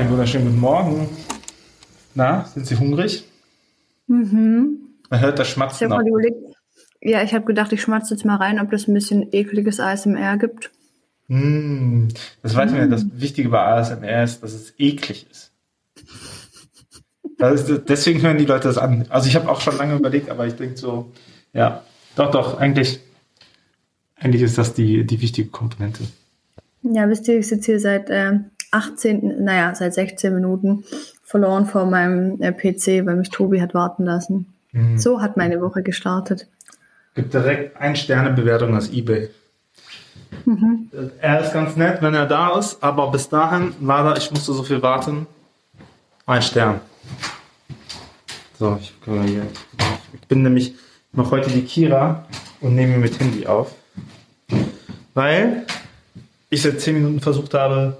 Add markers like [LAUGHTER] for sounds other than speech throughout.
Einen wunderschönen guten Morgen. Na, sind Sie hungrig? Mhm. Man hört das Ich Schmatzen überlegt, ja, ich habe gedacht, ich schmatze jetzt mal rein, ob das ein bisschen ekliges ASMR gibt. Mm, das weiß man ja, das Wichtige bei ASMR ist, dass es eklig ist. Ist. Deswegen hören die Leute das an. Also ich habe auch schon lange überlegt, aber ich denke so, ja, doch, doch, eigentlich, eigentlich ist das die, die wichtige Komponente. Ja, wisst ihr, ich sitze hier seit äh, 18, naja, seit 16 Minuten verloren vor meinem äh, PC, weil mich Tobi hat warten lassen. Mhm. So hat meine Woche gestartet. Gibt direkt ein Sterne-Bewertung aus eBay. Er ist ganz nett, wenn er da ist, aber bis dahin, leider, ich musste so viel warten. Ein Stern. So, ich, ich bin nämlich, ich mache heute die Kira und nehme mit Handy auf. Weil ich seit 10 Minuten versucht habe,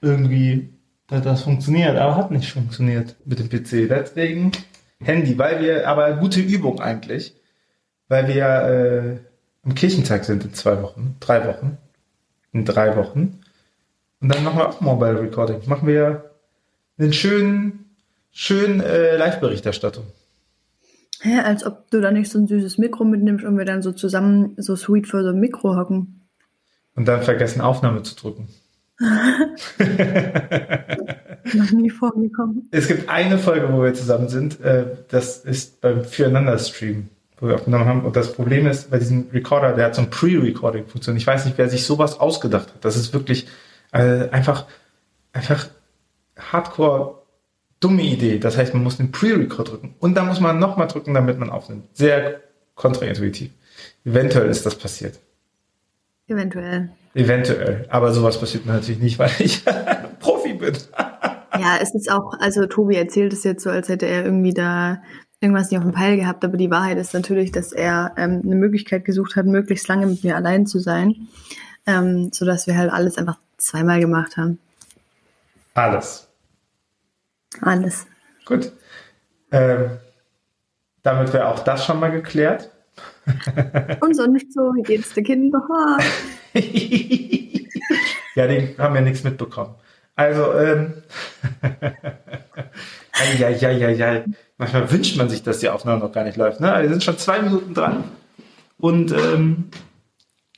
irgendwie, dass das funktioniert, aber hat nicht funktioniert mit dem PC. Deswegen Handy, weil wir, aber gute Übung eigentlich, weil wir äh, am Kirchentag sind in zwei Wochen, drei Wochen, in drei Wochen. Und dann machen wir auch Mobile Recording. Machen wir einen schönen, schönen äh, Live-Berichterstattung. Hä, als ob du da nicht so ein süßes Mikro mitnimmst und wir dann so zusammen so sweet vor so einem Mikro hocken. Und dann vergessen, Aufnahme zu drücken. Noch nie vorgekommen. Es gibt eine Folge, wo wir zusammen sind. Äh, das ist beim Füreinander-Stream, wo wir aufgenommen haben. Und das Problem ist, bei diesem Recorder, der hat so ein Pre-Recording-Funktion. Ich weiß nicht, wer sich sowas ausgedacht hat. Das ist wirklich äh, einfach, einfach hardcore dumme Idee. Das heißt, man muss den Pre-Record drücken. Und dann muss man nochmal drücken, damit man aufnimmt. Sehr kontraintuitiv. Eventuell ist das passiert. Eventuell. Eventuell. Aber sowas passiert mir natürlich nicht, weil ich [LAUGHS] Profi bin. Ja, es ist auch, also Tobi erzählt es jetzt so, als hätte er irgendwie da irgendwas nicht auf dem Peil gehabt, aber die Wahrheit ist natürlich, dass er ähm, eine Möglichkeit gesucht hat, möglichst lange mit mir allein zu sein, ähm, sodass wir halt alles einfach zweimal gemacht haben. Alles. Alles. Gut. Ähm, damit wäre auch das schon mal geklärt. [LAUGHS] Und sonst so, wie geht's den Kindern? [LAUGHS] ja, den haben wir nichts mitbekommen. Also, ähm, ja, ja, ja, ja. Manchmal wünscht man sich, dass die Aufnahme noch gar nicht läuft. Ne? Wir sind schon zwei Minuten dran und ähm,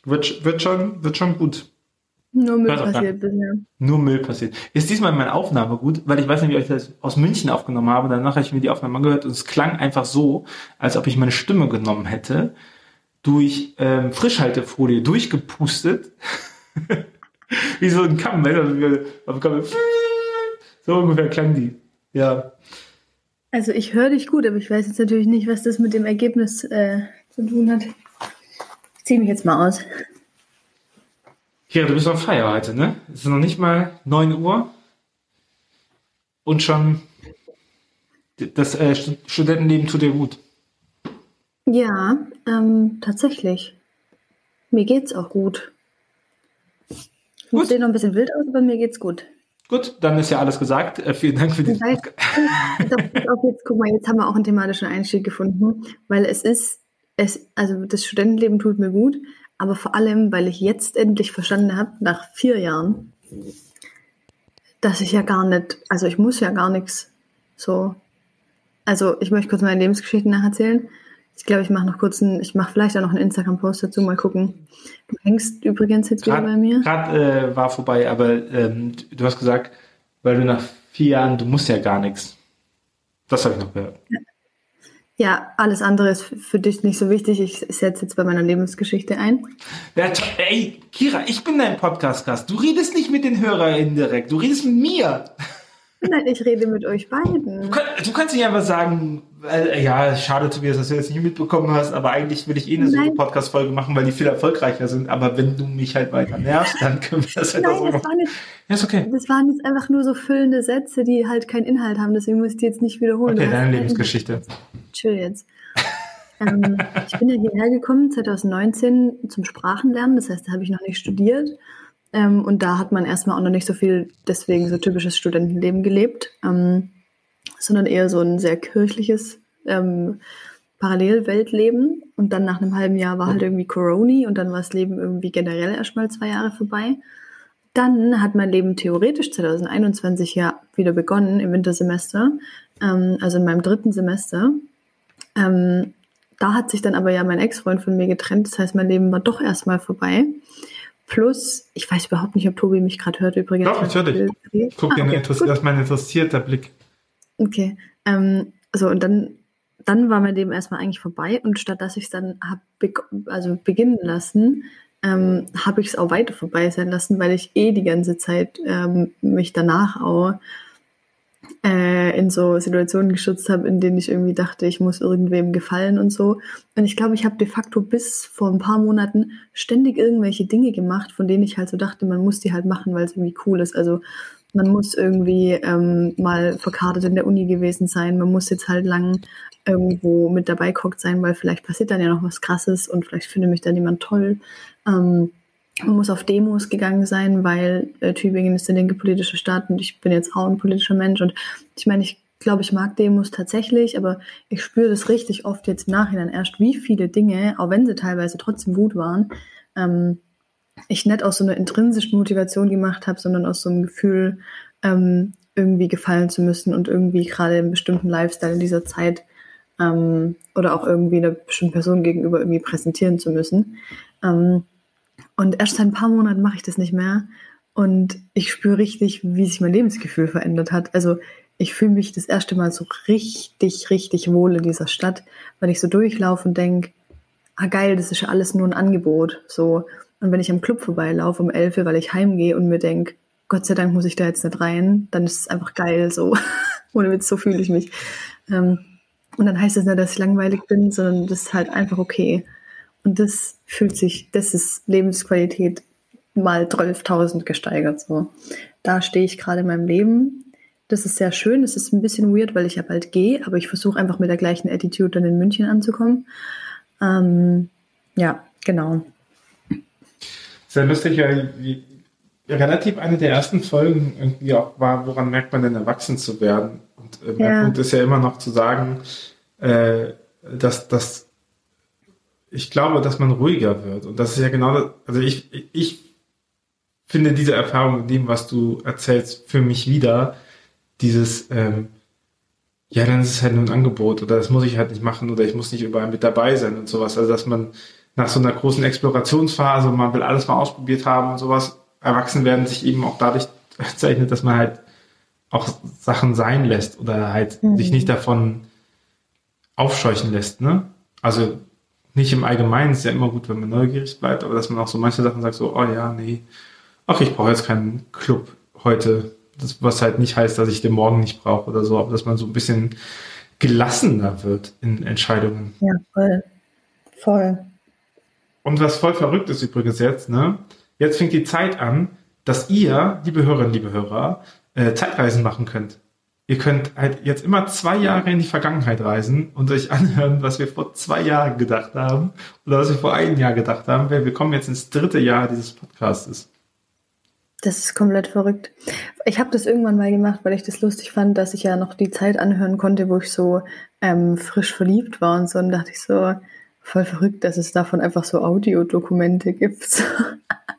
wird, wird, schon, wird schon gut. Nur Müll passiert bisher. Nur Müll passiert. Ist diesmal meine Aufnahme gut, weil ich weiß nicht, wie ich das aus München aufgenommen habe. Danach habe ich mir die Aufnahme angehört und es klang einfach so, als ob ich meine Stimme genommen hätte, durch ähm, Frischhaltefolie durchgepustet. [LAUGHS] wie so ein Kamm, weißt also Kamm, so ungefähr klang die. Ja. Also ich höre dich gut, aber ich weiß jetzt natürlich nicht, was das mit dem Ergebnis äh, zu tun hat. Ich ziehe mich jetzt mal aus. Kira, du bist on fire heute, ne? Es ist noch nicht mal 9 Uhr und schon das äh, Stu- Studentenleben tut dir gut. Ja, ähm, tatsächlich. Mir geht's auch gut. Ich Gut. sehe noch ein bisschen wild aus, aber mir geht's gut. Gut, dann ist ja alles gesagt. Äh, vielen Dank für die. Auf, auf, jetzt, guck mal, jetzt haben wir auch einen thematischen Einstieg gefunden, weil es ist, es, also das Studentenleben tut mir gut, aber vor allem, weil ich jetzt endlich verstanden habe, nach vier Jahren, dass ich ja gar nicht, also ich muss ja gar nichts so. Also ich möchte kurz meine Lebensgeschichte nacherzählen. Ich glaube, ich mache noch kurz einen, ich mache vielleicht auch noch einen Instagram-Post dazu, mal gucken. Du hängst übrigens jetzt wieder bei mir. Gerade äh, war vorbei, aber ähm, du hast gesagt, weil du nach vier Jahren, du musst ja gar nichts. Das habe ich noch gehört. Ja, alles andere ist für dich nicht so wichtig. Ich setze jetzt bei meiner Lebensgeschichte ein. Ja, ey, Kira, ich bin dein Podcast-Gast. Du redest nicht mit den HörerInnen direkt, du redest mit mir. Nein, ich rede mit euch beiden. Du, kann, du kannst nicht einfach sagen, äh, ja, schade, Tobias, dass du jetzt nicht mitbekommen hast, aber eigentlich will ich eh eine so Nein. Podcast-Folge machen, weil die viel erfolgreicher sind. Aber wenn du mich halt weiter nervst, dann können wir das halt auch so Nein, das, machen. war nicht, Ja, ist okay. das waren jetzt einfach nur so füllende Sätze, die halt keinen Inhalt haben. Deswegen muss ich die jetzt nicht wiederholen. Okay, deine Lebensgeschichte. Chill jetzt. ähm, ich bin ja hierher gekommen 2019 zum Sprachenlernen, das heißt, da habe ich noch nicht studiert. Ähm, und da hat man erstmal auch noch nicht so viel, deswegen so typisches Studentenleben gelebt, ähm, sondern eher so ein sehr kirchliches ähm, Parallelweltleben. Und dann nach einem halben Jahr war halt irgendwie Corona und dann war das Leben irgendwie generell erstmal zwei Jahre vorbei. dann hat mein Leben theoretisch 2021 ja wieder begonnen im Wintersemester, ähm, also in meinem dritten Semester. Ähm, da hat sich dann aber ja mein Ex-Freund von mir getrennt, das heißt, mein Leben war doch erstmal vorbei. Plus, ich weiß überhaupt nicht, ob Tobi mich gerade hört übrigens. Doch, ich höre dich. Guck, ah, okay, das ist mein interessierter Blick. Okay. Ähm, so, und dann, dann war mein Leben erstmal eigentlich vorbei und statt dass ich es dann habe be also beginnen lassen, ähm, habe ich es auch weiter vorbei sein lassen, weil ich eh die ganze Zeit ähm, mich danach auch äh, in so Situationen geschützt habe, in denen ich irgendwie dachte, ich muss irgendwem gefallen und so. Und ich glaube, ich habe de facto bis vor ein paar Monaten ständig irgendwelche Dinge gemacht, von denen ich halt so dachte, man muss die halt machen, weil es irgendwie cool ist. Also man muss irgendwie ähm, mal verkartet in der Uni gewesen sein, man muss jetzt halt lang irgendwo mit dabei guckt sein, weil vielleicht passiert dann ja noch was Krasses und vielleicht findet mich dann jemand toll. Ähm, man muss auf Demos gegangen sein, weil äh, Tübingen ist der linke politische Staat und ich bin jetzt auch ein politischer Mensch. Und ich meine, ich glaube, ich mag Demos tatsächlich, aber ich spüre das richtig oft jetzt im Nachhinein erst, wie viele Dinge, auch wenn sie teilweise trotzdem gut waren, ähm, ich nicht aus so einer intrinsischen Motivation gemacht habe, sondern aus so einem Gefühl, ähm, irgendwie gefallen zu müssen und irgendwie gerade einen bestimmten Lifestyle in dieser Zeit ähm, oder auch irgendwie einer bestimmten Person gegenüber irgendwie präsentieren zu müssen. Ähm, und erst seit ein paar Monaten mache ich das nicht mehr. Und ich spüre richtig, wie sich mein Lebensgefühl verändert hat. Also ich fühle mich das erste Mal so richtig, richtig wohl in dieser Stadt, weil ich so durchlaufe und denke, ah geil, das ist ja alles nur ein Angebot. So. Und wenn ich am Club vorbeilaufe um 11 weil ich heimgehe und mir denke, Gott sei Dank muss ich da jetzt nicht rein, dann ist es einfach geil so. [LAUGHS] Ohne Witz, so fühle ich mich. Ähm, und dann heißt es nicht, dass ich langweilig bin, sondern das ist halt einfach okay. Und das fühlt sich, das ist Lebensqualität mal 12.000 gesteigert. So, da stehe ich gerade in meinem Leben. Das ist sehr schön. Es ist ein bisschen weird, weil ich ja bald gehe, aber ich versuche einfach mit der gleichen Attitude dann in München anzukommen. Ähm, ja, genau. Sehr lustig, ja, relativ eine der ersten Folgen irgendwie auch war, woran merkt man denn erwachsen zu werden? Und äh, ja. Punkt ist ja immer noch zu sagen, äh, dass, dass ich glaube, dass man ruhiger wird. Und das ist ja genau das, also ich, ich finde diese Erfahrung in dem, was du erzählst, für mich wieder, dieses, ähm, ja, dann ist es halt nur ein Angebot oder das muss ich halt nicht machen oder ich muss nicht überall mit dabei sein und sowas. Also, dass man nach so einer großen Explorationsphase, man will alles mal ausprobiert haben und sowas, erwachsen werden sich eben auch dadurch [LAUGHS] zeichnet, dass man halt auch Sachen sein lässt oder halt mhm. sich nicht davon aufscheuchen lässt, ne? Also nicht im Allgemeinen ist ja immer gut, wenn man neugierig bleibt, aber dass man auch so manche Sachen sagt, so, oh ja, nee, ach, ich brauche jetzt keinen Club heute. Das, was halt nicht heißt, dass ich den morgen nicht brauche oder so, aber dass man so ein bisschen gelassener wird in Entscheidungen. Ja, voll. Voll. Und was voll verrückt ist übrigens jetzt, ne? Jetzt fängt die Zeit an, dass ihr, liebe Hörerinnen, liebe Hörer, äh, Zeitreisen machen könnt. Ihr könnt halt jetzt immer zwei Jahre in die Vergangenheit reisen und euch anhören, was wir vor zwei Jahren gedacht haben oder was wir vor einem Jahr gedacht haben, weil wir kommen jetzt ins dritte Jahr dieses Podcastes. Das ist komplett verrückt. Ich habe das irgendwann mal gemacht, weil ich das lustig fand, dass ich ja noch die Zeit anhören konnte, wo ich so ähm, frisch verliebt war und so. Und dachte ich so, voll verrückt, dass es davon einfach so Audiodokumente gibt.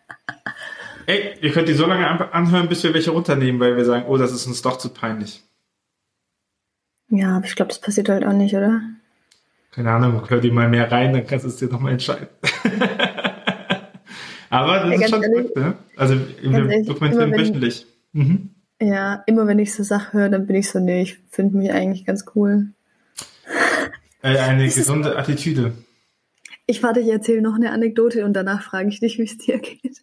[LAUGHS] Ey, ihr könnt die so lange anhören, bis wir welche runternehmen, weil wir sagen, oh, das ist uns doch zu peinlich. Ja, aber ich glaube, das passiert halt auch nicht, oder? Keine Ahnung, hör dir mal mehr rein, dann kannst du es dir nochmal entscheiden. [LAUGHS] aber das ja, ist schon ehrlich, ne? Also wir dokumentieren wöchentlich. Mhm. Ja, immer wenn ich so Sachen höre, dann bin ich so, nee, ich finde mich eigentlich ganz cool. Äh, eine gesunde Attitüde. Ich warte, ich erzähle noch eine Anekdote und danach frage ich dich, wie es dir geht.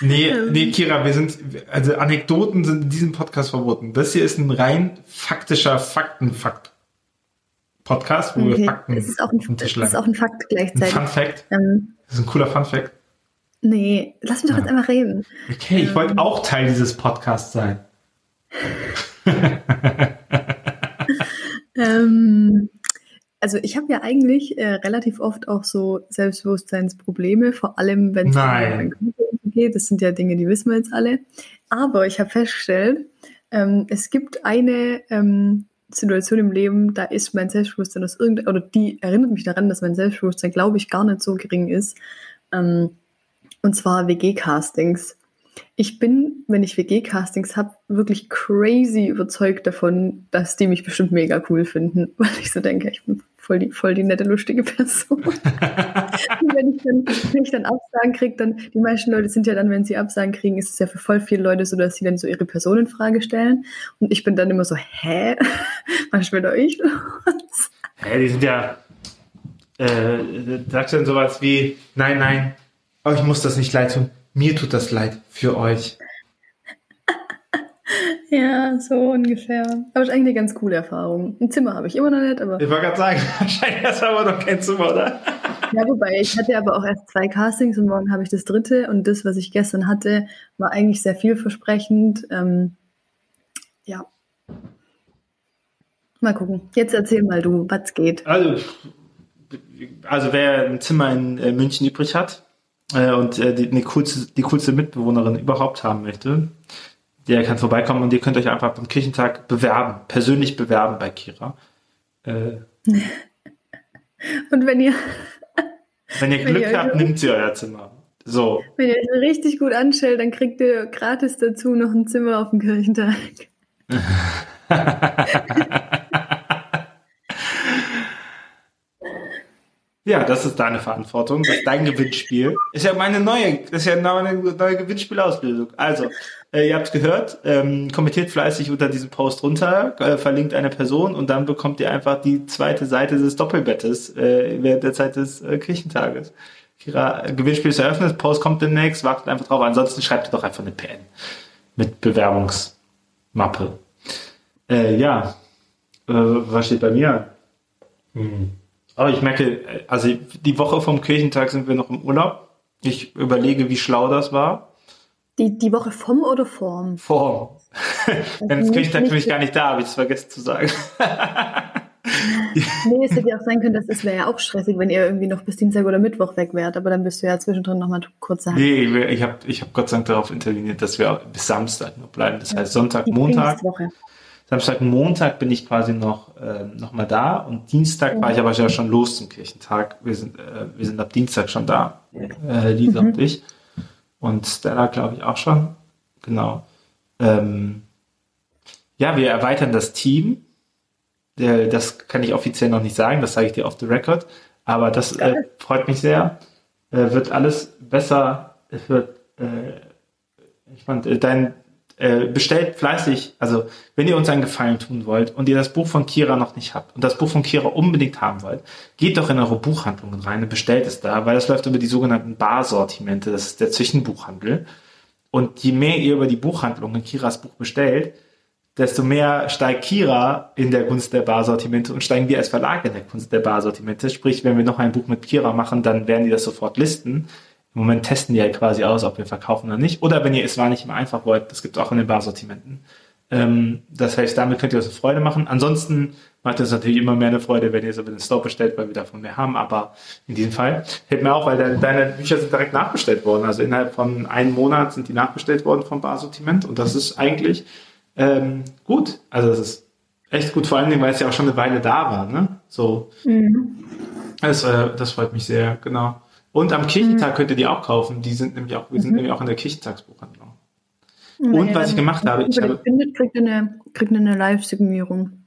Nee, nee, Kira, wir sind, also Anekdoten sind in diesem Podcast verboten. Das hier ist ein rein faktischer Faktenfakt. Podcast, wo okay. wir Fakten das ist auch ein, Das ist auch ein Fakt gleichzeitig. Ein Fun Fact. Ähm, das ist ein cooler Fun Fact. Nee, lass mich doch ja. jetzt einmal reden. Okay, ich ähm, wollte auch Teil dieses Podcasts sein. [LAUGHS] ähm, also ich habe ja eigentlich äh, relativ oft auch so Selbstbewusstseinsprobleme, vor allem wenn es um geht. Das sind ja Dinge, die wissen wir jetzt alle. Aber ich habe festgestellt, ähm, es gibt eine ähm, Situation im Leben, da ist mein Selbstbewusstsein aus irgendeiner, oder die erinnert mich daran, dass mein Selbstbewusstsein, glaube ich, gar nicht so gering ist. Ähm, und zwar WG-Castings. ich bin, wenn ich WG-Castings habe, wirklich crazy überzeugt davon, dass die mich bestimmt mega cool finden, [LAUGHS] weil ich so denke, ich bin voll die, voll die nette, lustige [LAUGHS] Person. Wenn ich dann, wenn ich dann Absagen kriege, dann, die meisten Leute sind ja dann, wenn sie Absagen kriegen, ist es ja für voll viele Leute so, dass sie dann so ihre Person in Frage stellen. Und ich bin dann immer so, hä? [LAUGHS] Was will doch ich los? Hä, die sind ja, äh, sagst du dann sowas wie, nein, nein, euch muss das nicht leid tun, mir tut das leid für euch. Ja, so ungefähr. Aber ist eigentlich eine ganz coole Erfahrung. Ein Zimmer habe ich immer noch nicht, aber. Ich wollte gerade sagen, [LAUGHS] wahrscheinlich hast du aber noch kein Zimmer, oder? Ja, wobei, ich hatte aber auch erst zwei Castings und morgen habe ich das dritte und das, was ich gestern hatte, war eigentlich sehr vielversprechend. Ähm, ja. Mal gucken. Jetzt erzähl mal du, was geht. Also, also wer ein Zimmer in äh, München übrig hat äh, und äh, die, die, coolste, die coolste Mitbewohnerin überhaupt haben möchte, der kann vorbeikommen und ihr könnt euch einfach beim Kirchentag bewerben, persönlich bewerben bei Kira. Äh, [LAUGHS] und wenn ihr wenn ihr Glück wenn ihr habt, nimmt sie euer Zimmer. So. Wenn ihr euch richtig gut anstellt, dann kriegt ihr gratis dazu noch ein Zimmer auf dem Kirchentag. [LAUGHS] Ja, das ist deine Verantwortung, das ist dein Gewinnspiel. Ist ja meine neue, ist ja meine neue Gewinnspielausbildung. Also, äh, ihr habt gehört, ähm, kommentiert fleißig unter diesem Post runter, äh, verlinkt eine Person und dann bekommt ihr einfach die zweite Seite des Doppelbettes äh, während der Zeit des äh, Kirchentages. Kira, Gewinnspiel ist eröffnet, Post kommt demnächst, wartet einfach drauf. Ansonsten schreibt ihr doch einfach eine PN mit Bewerbungsmappe. Äh, ja, äh, was steht bei mir? Hm. Aber ich merke, also die Woche vom Kirchentag sind wir noch im Urlaub. Ich überlege, wie schlau das war. Die, die Woche vom oder vorm? Vorm. Denn das Kirchentag bin ich gar nicht da, habe ich es vergessen zu sagen. [LAUGHS] nee, es hätte ja auch sein können, dass es wäre ja auch stressig, wenn ihr irgendwie noch bis Dienstag oder Mittwoch weg wärt, aber dann bist du ja zwischendrin nochmal kurz sagen. Nee, ich habe ich hab Gott sei Dank darauf interveniert, dass wir bis Samstag nur bleiben. Das heißt Sonntag, die Montag. Samstag, Montag bin ich quasi noch, äh, noch mal da und Dienstag war ich aber ja schon los zum Kirchentag. Wir sind, äh, wir sind ab Dienstag schon da, äh, Lisa mhm. und ich. Und Stella, glaube ich, auch schon. Genau. Ähm, ja, wir erweitern das Team. Äh, das kann ich offiziell noch nicht sagen, das sage ich dir off the record. Aber das äh, freut mich sehr. Äh, wird alles besser. Es wird, äh, ich fand, äh, dein, äh, bestellt fleißig, also wenn ihr uns einen Gefallen tun wollt und ihr das Buch von Kira noch nicht habt und das Buch von Kira unbedingt haben wollt, geht doch in eure Buchhandlungen rein und bestellt es da, weil das läuft über die sogenannten Barsortimente, das ist der Zwischenbuchhandel. Und je mehr ihr über die Buchhandlungen Kiras Buch bestellt, desto mehr steigt Kira in der Kunst der Barsortimente und steigen wir als Verlag in der Kunst der Barsortimente. Sprich, wenn wir noch ein Buch mit Kira machen, dann werden die das sofort listen im Moment testen die ja quasi aus, ob wir verkaufen oder nicht. Oder wenn ihr es war nicht mehr einfach wollt, das gibt es auch in den Barsortimenten. Ähm, das heißt, damit könnt ihr uns eine Freude machen. Ansonsten macht es natürlich immer mehr eine Freude, wenn ihr es über den Store bestellt, weil wir davon mehr haben. Aber in diesem Fall hält mir auch, weil de deine Bücher sind direkt nachbestellt worden. Also innerhalb von einem Monat sind die nachbestellt worden vom Barsortiment. Und das ist eigentlich ähm, gut. Also das ist echt gut, vor allen Dingen, weil es ja auch schon eine Weile da war. Ne? So. Mhm. Das, äh, das freut mich sehr, genau. Und am Kirchentag mhm. könnt ihr die auch kaufen. Die sind nämlich auch, wir sind mhm. nämlich auch in der Kirchentagsbuchhandlung. Und naja, was ich gemacht habe, ich habe. Findet, kriegt eine, kriegt eine Live-Signierung.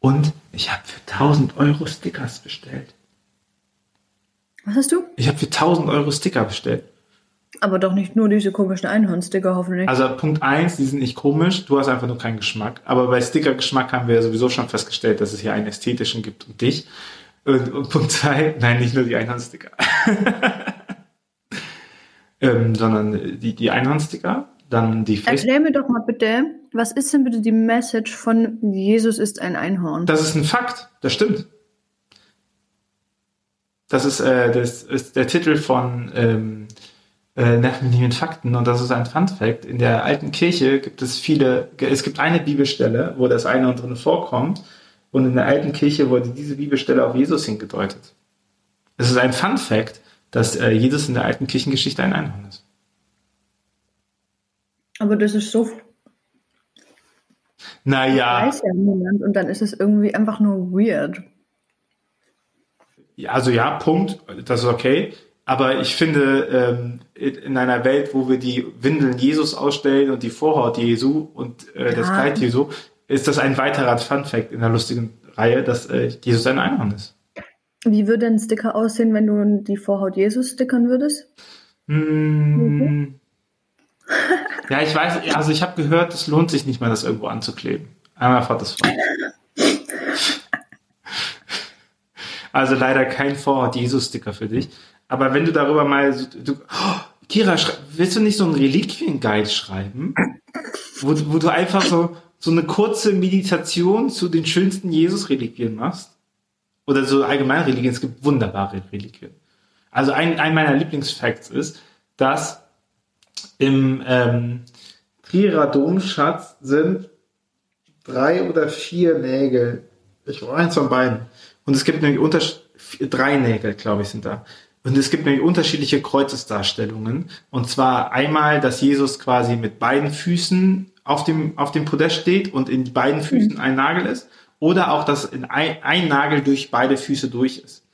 Und ich habe für 1000 Euro Stickers bestellt. Was hast du? Ich habe für 1000 Euro Sticker bestellt. Aber doch nicht nur diese komischen Einhornsticker, hoffentlich. Also Punkt 1, die sind nicht komisch, du hast einfach nur keinen Geschmack. Aber bei Sticker-Geschmack haben wir ja sowieso schon festgestellt, dass es hier einen ästhetischen gibt und dich. Und, und Punkt zwei, nein, nicht nur die Einhandsticker. [LAUGHS] ähm, sondern die, die Einhandsticker, dann die Facebook. Erklär mir doch mal bitte, was ist denn bitte die Message von Jesus ist ein Einhorn? Das ist ein Fakt, das stimmt. Das ist, äh, das ist der Titel von ähm, äh, Nerv mich nicht mit Fakten und das ist ein Fun Fact. In der alten Kirche gibt es viele, es gibt eine Bibelstelle, wo das eine und drin vorkommt und in der alten Kirche wurde diese Bibelstelle auf Jesus hingedeutet. Es ist ein Fun Fact, dass äh, Jesus in der alten Kirchengeschichte ein Einhorn ist. Aber das ist so. Naja. Das weiß ja niemand und dann ist es irgendwie einfach nur weird. Ja, also ja, Punkt, das ist okay. Aber ich finde, ähm, in einer Welt, wo wir die Windeln Jesus ausstellen und die Vorhaut Jesu und äh, das Ja. Kleid Jesu, ist das ein weiterer Fun-Fact in der lustigen Reihe, dass äh, Jesus ein Einhorn ist. Wie würde ein Sticker aussehen, wenn du die Vorhaut Jesus stickern würdest? Hm. Ja, ich weiß, also ich habe gehört, es lohnt sich nicht mal, das irgendwo anzukleben. Einmal fahrt das frei. Also leider kein Vorhaut-Jesus-Sticker für dich. Aber wenn du darüber mal, du, oh, Kira, willst du nicht so einen Reliquien-Guide schreiben? Wo, wo du einfach so, so eine kurze Meditation zu den schönsten Jesus-Reliquien machst? Oder so allgemein Reliquien. Es gibt wunderbare Reliquien. Also ein, ein meiner Lieblingsfacts ist, dass im ähm, Trierer Domschatz sind drei oder vier Nägel. Ich war eins von beiden. Und es gibt nämlich unter drei Nägel, glaube ich, sind da. Und es gibt nämlich unterschiedliche Kreuzesdarstellungen. Und zwar einmal, dass Jesus quasi mit beiden Füßen auf dem, auf dem Podest steht und in beiden Füßen ein Nagel ist. Oder auch, dass in ein, ein Nagel durch beide Füße durch ist.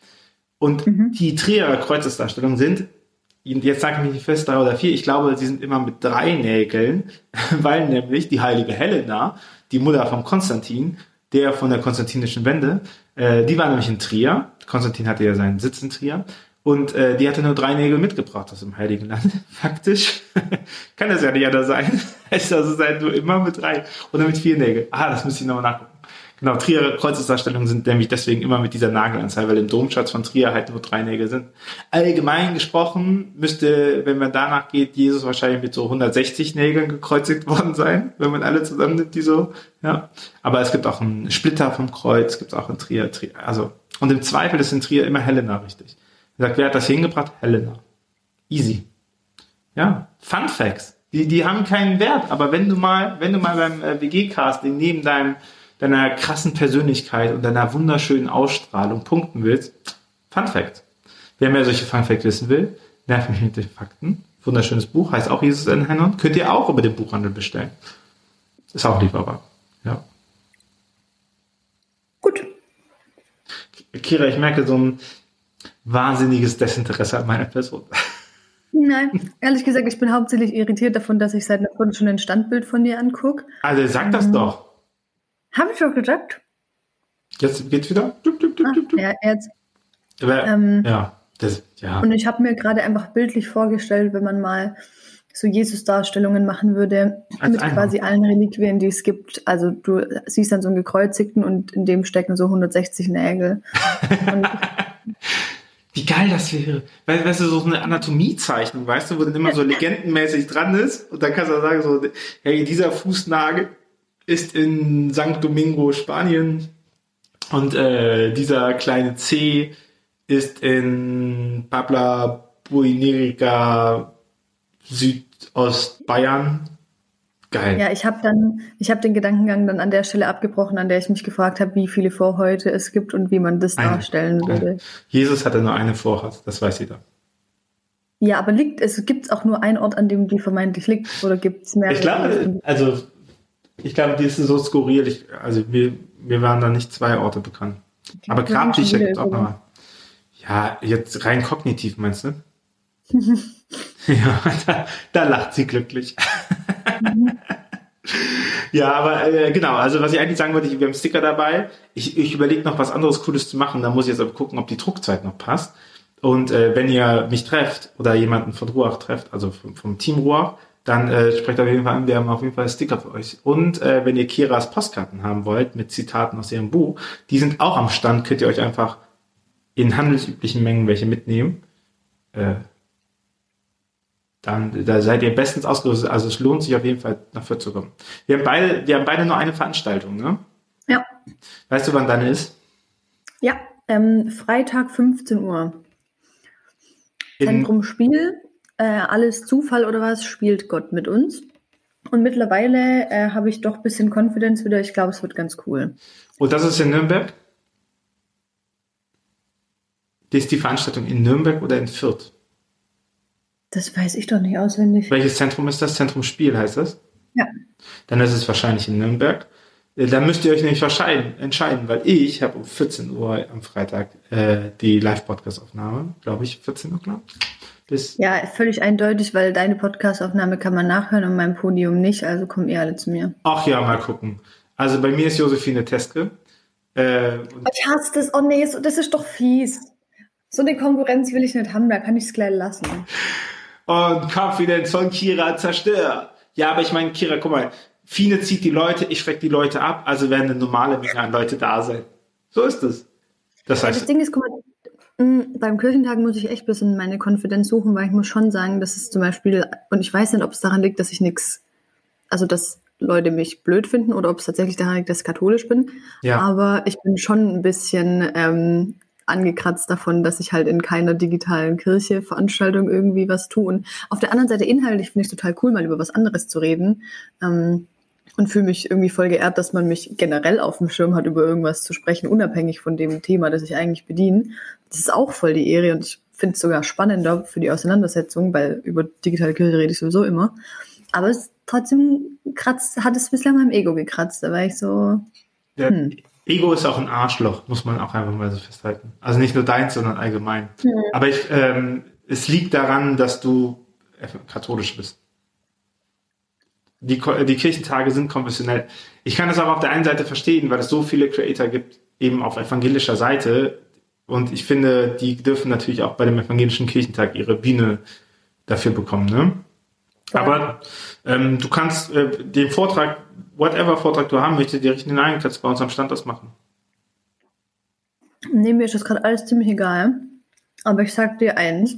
Und die Trierer Kreuzesdarstellungen sind, jetzt sage ich mich nicht fest, drei oder vier, ich glaube, sie sind immer mit drei Nägeln, [LAUGHS] weil nämlich die heilige Helena, die Mutter von Konstantin, der von der konstantinischen Wende, äh, die war nämlich in Trier. Konstantin hatte ja seinen Sitz in Trier. Und äh, die hatte nur drei Nägel mitgebracht aus dem Heiligen Land. [LAUGHS] Faktisch [LAUGHS] kann das ja nicht anders sein. [LAUGHS] Also sein nur immer mit drei oder mit vier Nägeln. Ah, das müsste ich nochmal nachgucken. Genau, Trier Kreuzesdarstellungen sind nämlich deswegen immer mit dieser Nagelanzahl, weil im Domschatz von Trier halt nur drei Nägel sind. Allgemein gesprochen müsste, wenn man danach geht, Jesus wahrscheinlich mit so 160 Nägeln gekreuzigt worden sein, wenn man alle zusammen nimmt, die so, ja. Aber es gibt auch einen Splitter vom Kreuz, gibt es auch in Trier, Trier. Also, und im Zweifel ist in Trier immer Helena richtig. Er sagt, wer hat das hingebracht? Helena. Easy. Ja, Fun Facts. Die, die haben keinen Wert, aber wenn du mal, wenn du mal beim äh, WG-Casting neben deinem, deiner krassen Persönlichkeit und deiner wunderschönen Ausstrahlung punkten willst, Fun Fact. Wer mehr solche Fun Facts wissen will, nerv mich mit den Fakten. Wunderschönes Buch, heißt auch Jesus in Händern. Könnt ihr auch über den Buchhandel bestellen. Ist auch lieferbar. Ja. Gut. Kira, ich merke so ein wahnsinniges Desinteresse an meiner Person. Nein, ehrlich gesagt, ich bin hauptsächlich irritiert davon, dass ich seit einer Stunde schon ein Standbild von dir angucke. Also sag das doch. Habe ich doch gesagt? Jetzt geht's wieder. Dup, dup, dup, dup. ja, jetzt. Aber, Ähm, ja, das, ja. Und ich habe mir gerade einfach bildlich vorgestellt, wenn man mal so Jesus-Darstellungen machen würde, Als mit Einhorn. quasi allen Reliquien, die es gibt. Also du siehst dann so einen gekreuzigten und in dem stecken so 160 Nägel. [LAUGHS] [LAUGHS] Wie geil das wäre. Weißt du, so eine Anatomiezeichnung, weißt du, wo dann immer so legendenmäßig dran ist und dann kannst du sagen so, hey, dieser Fußnagel ist in St. Domingo, Spanien und äh, dieser kleine C ist in Pabla Buinerica, Südostbayern. Geil. ja, ich habe dann, ich habe den Gedankengang dann an der Stelle abgebrochen, an der ich mich gefragt habe, wie viele Vorhäute es gibt und wie man das Eine. darstellen würde. Jesus hatte nur eine Vorhaut, das weiß jeder. Ja, aber liegt es, gibt es auch nur einen Ort, an dem die vermeintlich liegt? Oder gibt es mehrere? Ich glaube, also, ich glaube, die ist so skurril. Ich, also, mir, mir waren da nicht zwei Orte bekannt. Aber Wir schon Grabdichter wieder gibt es auch nochmal. Ja, jetzt rein kognitiv meinst du? [LAUGHS] ja, [LAUGHS] da, da lacht sie glücklich. [LAUGHS] [LAUGHS] ja, aber äh, genau, also was ich eigentlich sagen wollte, wir haben Sticker dabei. Ich, ich überlege noch was anderes Cooles zu machen. Da muss ich jetzt aber gucken, ob die Druckzeit noch passt. Und äh, wenn ihr mich trefft oder jemanden von Ruach trefft, also vom, vom Team Ruach, dann äh, sprecht auf jeden Fall an, wir haben auf jeden Fall Sticker für euch. Und äh, wenn ihr Kiras Postkarten haben wollt mit Zitaten aus ihrem Buch, die sind auch am Stand, könnt ihr euch einfach in handelsüblichen Mengen welche mitnehmen. Äh, dann da seid ihr bestens ausgerüstet. Also es lohnt sich auf jeden Fall nach Fürth zu kommen. Wir haben beide, wir haben beide nur eine Veranstaltung, ne? Ja, Weißt du, wann dann ist? ja. Ähm, Freitag 15 Uhr. In, Zentrum Spiel, äh, alles Zufall oder was, spielt Gott mit uns. Und mittlerweile äh, habe ich doch ein bisschen Confidence wieder. Ich glaube, es wird ganz cool. und das ist in Nürnberg? Die ist die Veranstaltung in Nürnberg oder in Fürth? Das weiß ich doch nicht auswendig. Welches Zentrum ist das? Zentrum Spiel heißt das? Ja. Dann ist es wahrscheinlich in Nürnberg. Äh, Dann müsst ihr euch nämlich entscheiden, weil ich habe um 14 Uhr am Freitag äh, die Live-Podcast-Aufnahme, glaube ich, 14 Uhr, glaube Bis Ja, völlig eindeutig, weil deine Podcast-Aufnahme kann man nachhören und mein Podium nicht, also kommen ihr alle zu mir. Ach ja, mal gucken. Also bei mir ist Josephine Teske. Äh, Ich hasse das. Oh nee, das ist doch fies. So eine Konkurrenz will ich nicht haben, da kann ich es gleich lassen. Und Confidence von Kira zerstört. Ja, aber ich meine, Kira, guck mal, Fine zieht die Leute, ich schreck die Leute ab, also werden eine normale Menge an Leute da sein. So ist es. Das Das heißt, Ding ist, guck mal, mh, beim Kirchentag muss ich echt ein bisschen meine Konfidenz suchen, weil ich muss schon sagen, dass es zum Beispiel, und ich weiß nicht, ob es daran liegt, dass ich nichts, also dass Leute mich blöd finden oder ob es tatsächlich daran liegt, dass ich katholisch bin. Ja. Aber ich bin schon ein bisschen ähm, angekratzt davon, dass ich halt in keiner digitalen Kirche Veranstaltung irgendwie was tue. Und auf der anderen Seite inhaltlich finde ich es total cool, mal über was anderes zu reden. Ähm, und fühle mich irgendwie voll geehrt, dass man mich generell auf dem Schirm hat, über irgendwas zu sprechen, unabhängig von dem Thema, das ich eigentlich bediene. Das ist auch voll die Ehre und ich finde es sogar spannender für die Auseinandersetzung, weil über digitale Kirche rede ich sowieso immer. Aber es trotzdem kratzt, hat es bislang meinem Ego gekratzt. Da war ich so, hm. Ego ist auch ein Arschloch, muss man auch einfach mal so festhalten. Also nicht nur deins, sondern allgemein. Aber ich, ähm, es liegt daran, dass du katholisch bist. Die, die Kirchentage sind konfessionell. Ich kann das auch auf der einen Seite verstehen, weil es so viele Creator gibt, eben auf evangelischer Seite. Und ich finde, die dürfen natürlich auch bei dem evangelischen Kirchentag ihre Bühne dafür bekommen. Ne? Aber ähm, du kannst äh, den Vortrag, whatever Vortrag du haben möchtest, dir richten den ein, kannst du bei uns am Standort machen. nee, mir ist das gerade alles ziemlich egal. Aber ich sag dir eins.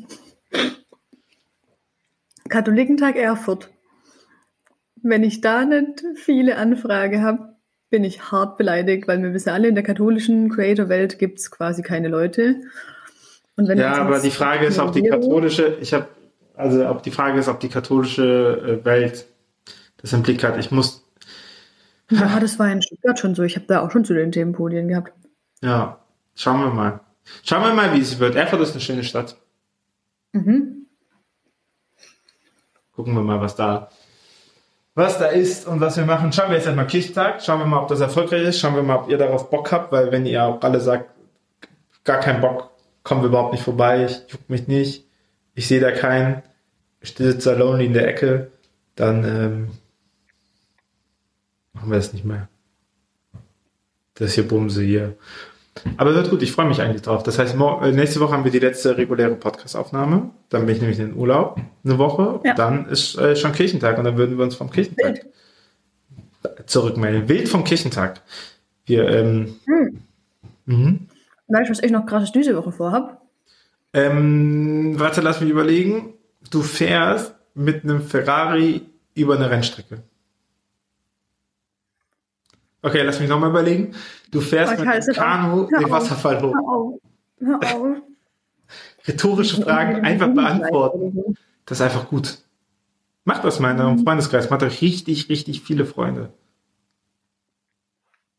Katholikentag Erfurt. Wenn ich da nicht viele Anfrage habe, bin ich hart beleidigt, weil wir wissen alle, in der katholischen Creator-Welt gibt es quasi keine Leute. Ja, aber die Frage ist, ob die katholische, ich habe, also ob die Frage ist, ob die katholische äh, Welt das im Blick hat. Ich muss, Ja, das war in Stuttgart schon so. Ich habe da auch schon zu den Themenpodien gehabt. ja, schauen wir mal. Schauen wir mal, wie es wird. Erfurt ist eine schöne Stadt. Mhm. Gucken wir mal, was da, was da ist und was wir machen. Schauen wir jetzt erstmal Kirchtag. Schauen wir mal, ob das erfolgreich ist. Schauen wir mal, ob ihr darauf Bock habt, weil wenn ihr auch alle sagt, gar keinen Bock, kommen wir überhaupt nicht vorbei, ich juck mich nicht, ich sehe da keinen, ich sitze da lonely in der Ecke, dann ähm, machen wir das nicht mehr. Das hier Bumse hier. Aber wird gut, ich freue mich eigentlich drauf. Das heißt, äh, nächste Woche haben wir die letzte reguläre Podcast-Aufnahme. Dann bin ich nämlich in den Urlaub eine Woche. Ja. Dann ist äh, schon Kirchentag und dann würden wir uns vom Kirchentag zurückmelden. Wild vom Kirchentag. Wir, ähm, Hm. mhm. Weißt du, was ich noch krasses diese Woche vorhab? ähm, warte, lass mich überlegen. Du fährst mit einem Ferrari über eine Rennstrecke. Okay, lass mich nochmal überlegen. Du fährst mit es auf. Kanu den. Wasserfall hoch. Hör auf. Hör auf. Rhetorische Fragen einfach beantworten. Das ist einfach gut. Macht das mal in eurem Freundeskreis. Macht euch richtig, richtig viele Freunde.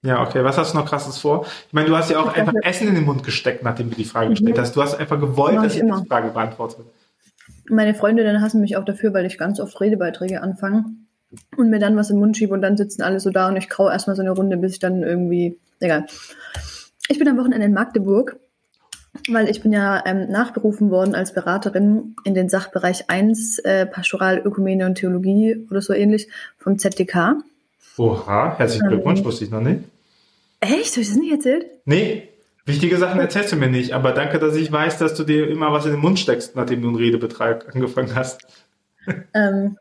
Ja, okay. Was hast du noch krasses vor? Ich meine, du hast ja auch einfach Essen in den Mund gesteckt, nachdem du die Frage gestellt hast. Du hast einfach gewollt, dass ich die Frage beantworte. Meine Freundinnen hassen mich auch dafür, weil ich ganz oft Redebeiträge anfange und mir dann was im Mund schiebe und dann sitzen alle so da und ich kau erstmal so eine Runde, bis ich dann irgendwie. Egal. Ich bin am Wochenende in Magdeburg, weil ich bin ja ähm, nachberufen worden als Beraterin in den Sachbereich 1 äh, Pastoral, Ökumene und Theologie oder so ähnlich vom ZDK. Oha, herzlichen Glückwunsch, Ähm. wusste ich noch nicht. Echt? Habe ich das nicht erzählt? Nee, wichtige Sachen erzählst du mir nicht, aber danke, dass ich weiß, dass du dir immer was in den Mund steckst, nachdem du einen Redebetrag angefangen hast. Ähm,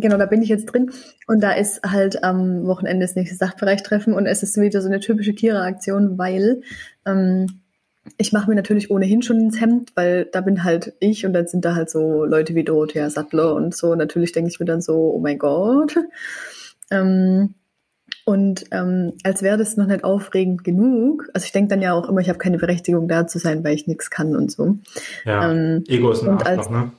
genau, da bin ich jetzt drin. Und da ist halt am Wochenende das nächste Sachbereichtreffen und es ist wieder so eine typische Kira-Aktion, weil ähm, ich mache mir natürlich ohnehin schon ins Hemd, weil da bin halt ich und dann sind da halt so Leute wie Dorothea Sattler und so. Natürlich denke ich mir dann so, oh mein Gott. Ähm, und ähm, als wäre das noch nicht aufregend genug. Also ich denke dann ja auch immer, ich habe keine Berechtigung da zu sein, weil ich nichts kann und so. Ja, Ähm, Ego ist ein und Arschloch, als- ne?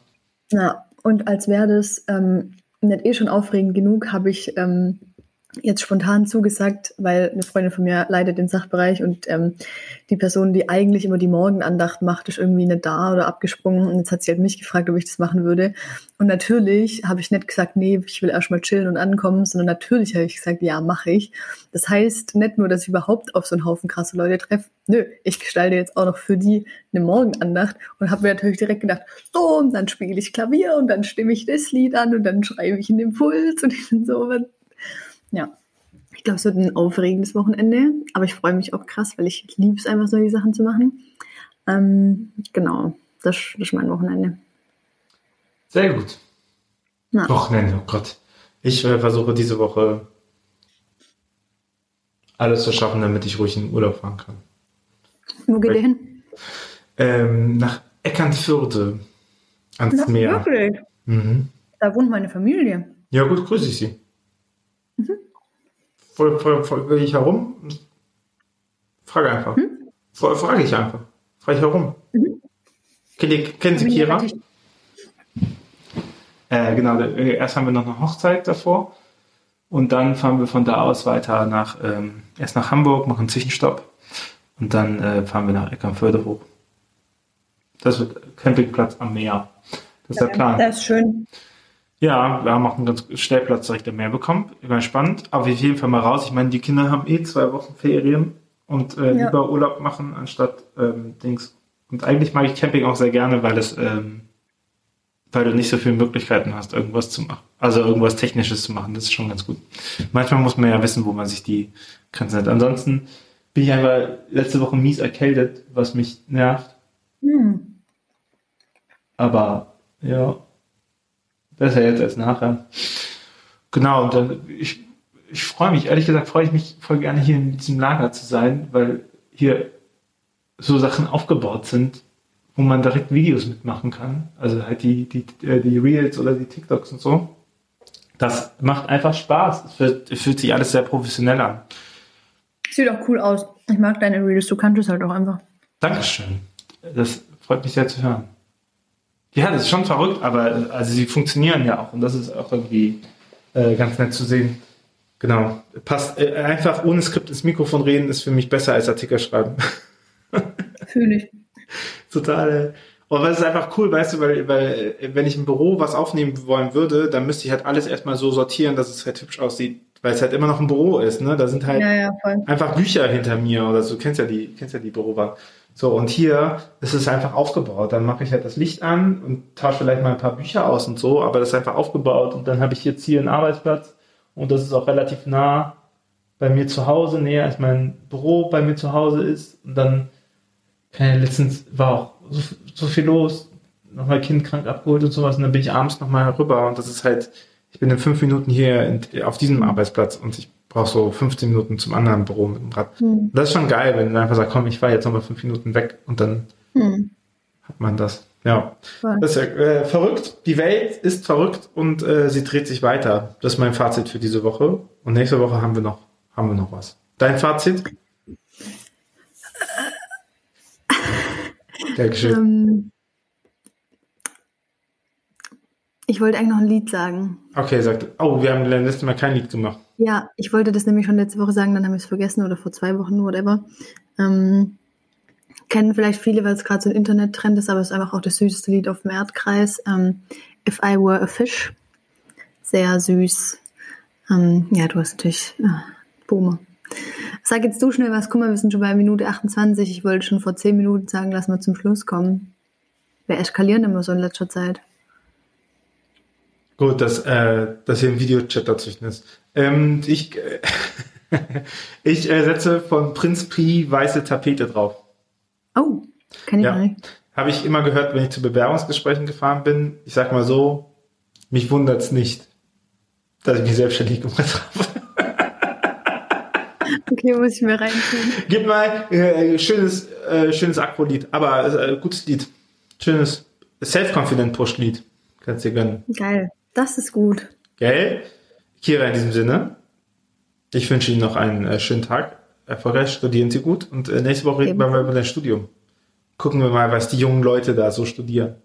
Ja, und als wäre das ähm, nicht eh schon aufregend genug, habe ich ähm, jetzt spontan zugesagt, weil eine Freundin von mir leitet den Sachbereich und ähm, die Person, die eigentlich immer die Morgenandacht macht, ist irgendwie nicht da oder abgesprungen und jetzt hat sie halt mich gefragt, ob ich das machen würde. Und natürlich habe ich nicht gesagt, nee, ich will erstmal chillen und ankommen, sondern natürlich habe ich gesagt, ja, mache ich. Das heißt nicht nur, dass ich überhaupt auf so einen Haufen krasse Leute treffe, nö, ich gestalte jetzt auch noch für die eine Morgenandacht und habe mir natürlich direkt gedacht, so, und dann spiele ich Klavier und dann stimme ich das Lied an und dann schreibe ich einen Impuls und ich [LAUGHS] bin so, ja. Ich glaube, es wird ein aufregendes Wochenende, aber ich freue mich auch krass, weil ich liebe es einfach, solche Sachen zu machen. Ähm, genau, das, das ist mein Wochenende. Sehr gut. Ja. Wochenende, oh Gott. Ich äh, versuche diese Woche alles zu schaffen, damit ich ruhig in den Urlaub fahren kann. Wo geht ihr hin? Ähm, nach Eckernförde ans nach Meer. Wirklich? Mhm. Da wohnt meine Familie. Ja, gut, grüße ich Sie. Voll, voll, voll will ich herum. Frage einfach. Hm? Frage ich einfach. Frage ich herum. Mhm. Kennen Sie Kira? Äh, genau, äh, erst haben wir noch eine Hochzeit davor und dann fahren wir von da aus weiter nach, ähm, erst nach Hamburg, machen einen Zwischenstopp und dann äh, fahren wir nach Eckernförde hoch. Das wird Campingplatz am Meer. Das ist ja, der Plan. Das ist schön. Ja, wir haben auch einen ganz Stellplatz direkt am Meer bekommen. Immer spannend. Aber auf jeden Fall mal raus. Ich meine, die Kinder haben eh zwei Wochen Ferien und äh, ja. lieber Urlaub machen anstatt ähm, Dings. Und eigentlich mag ich Camping auch sehr gerne, weil es, ähm, weil du nicht so viele Möglichkeiten hast, irgendwas zu machen. Also irgendwas Technisches zu machen. Das ist schon ganz gut. Manchmal muss man ja wissen, wo man sich die Grenzen hat. Ansonsten bin ich einfach letzte Woche mies erkältet, was mich nervt. Hm. Aber ja, Besser jetzt als nachher. Genau, und dann, ich, ich freue mich, ehrlich gesagt, freue ich mich voll gerne hier in diesem Lager zu sein, weil hier so Sachen aufgebaut sind, wo man direkt Videos mitmachen kann. Also halt die, die, äh, die Reels oder die TikToks und so. Das macht einfach Spaß. Es, es fühlt sich alles sehr professionell an. Sieht auch cool aus. Ich mag deine Reels, du kannst es halt auch einfach. Dankeschön. Das freut mich sehr zu hören. Ja, das ist schon verrückt, aber also sie funktionieren ja auch und das ist auch irgendwie äh, ganz nett zu sehen. Genau. Passt äh, einfach ohne Skript ins Mikrofon reden ist für mich besser als Artikel schreiben. [LAUGHS] Fühle ich. Total. Aber es ist einfach cool, weißt du, weil, weil wenn ich im Büro was aufnehmen wollen würde, dann müsste ich halt alles erstmal so sortieren, dass es halt hübsch aussieht, weil es halt immer noch ein Büro ist, ne? Da sind halt ja, ja, einfach Bücher hinter mir oder so. Du kennst ja die, kennst ja die Bürowand. So, und hier ist es einfach aufgebaut. Dann mache ich halt das Licht an und tausche vielleicht mal ein paar Bücher aus und so, aber das ist einfach aufgebaut und dann habe ich jetzt hier einen Arbeitsplatz und das ist auch relativ nah bei mir zu Hause, näher als mein Büro bei mir zu Hause ist. Und dann, keine, letztens war auch so, so viel los, nochmal Kind krank abgeholt und sowas und dann bin ich abends nochmal rüber und das ist halt, ich bin in fünf Minuten hier in, auf diesem Arbeitsplatz und ich brauchst so 15 Minuten zum anderen Büro mit dem Rad. Hm. Das ist schon geil, wenn du einfach sagst, komm, ich fahre jetzt nochmal fünf Minuten weg und dann hm. hat man das. Ja, Voll. das ist ja äh, verrückt. Die Welt ist verrückt und äh, sie dreht sich weiter. Das ist mein Fazit für diese Woche. Und nächste Woche haben wir noch, haben wir noch was. Dein Fazit? Dankeschön. Ähm, ich wollte eigentlich noch ein Lied sagen. Okay, sagt. Oh, wir haben letztes Mal kein Lied gemacht. Ja, ich wollte das nämlich schon letzte Woche sagen, dann haben wir es vergessen oder vor zwei Wochen, whatever. Ähm, kennen vielleicht viele, weil es gerade so ein Internet-Trend ist, aber es ist einfach auch das süßeste Lied auf dem Erdkreis. Ähm, If I Were a Fish. Sehr süß. Ähm, ja, du hast natürlich äh, Boomer. Sag jetzt du schnell was. Guck mal, wir sind schon bei Minute 28. Ich wollte schon vor 10 Minuten sagen, lass mal zum Schluss kommen. Wir eskalieren immer so in letzter Zeit. Gut, dass, äh, dass hier ein Videochat dazwischen ist. Ähm, ich äh, [LAUGHS] ich äh, setze von Prinz Pi weiße Tapete drauf. Oh, kann ich ja. nicht. Habe ich immer gehört, wenn ich zu Bewerbungsgesprächen gefahren bin. Ich sag mal so, mich wundert es nicht, dass ich mich selbstständig gemacht [LAUGHS] habe. Okay, muss ich mir reintun. Gib mal äh, schönes, äh, schönes Akro-Lied, aber äh, gutes Lied. Schönes Self-Confident Push-Lied. Kannst du dir gönnen. Geil, das ist gut. Gell? Kira, in diesem Sinne, ich wünsche Ihnen noch einen äh, schönen Tag. Erfolgreich studieren Sie gut und äh, nächste Woche reden wir mal über dein Studium. Gucken wir mal, was die jungen Leute da so studieren.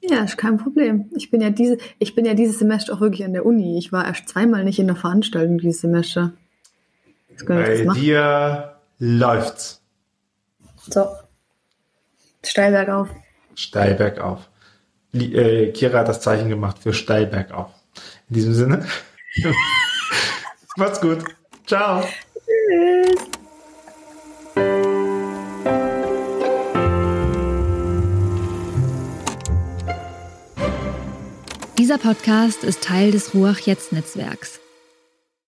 Ja, ist kein Problem. Ich bin ja diese, ich bin ja dieses Semester auch wirklich an der Uni. Ich war erst zweimal nicht in der Veranstaltung dieses Semester. Bei dir läuft's. So. Steil bergauf. Steil bergauf. Äh, Kira hat das Zeichen gemacht für steil bergauf. In diesem Sinne. [LAUGHS] Macht's gut. Ciao. Tschüss. Dieser Podcast ist Teil des Ruach Jetzt Netzwerks.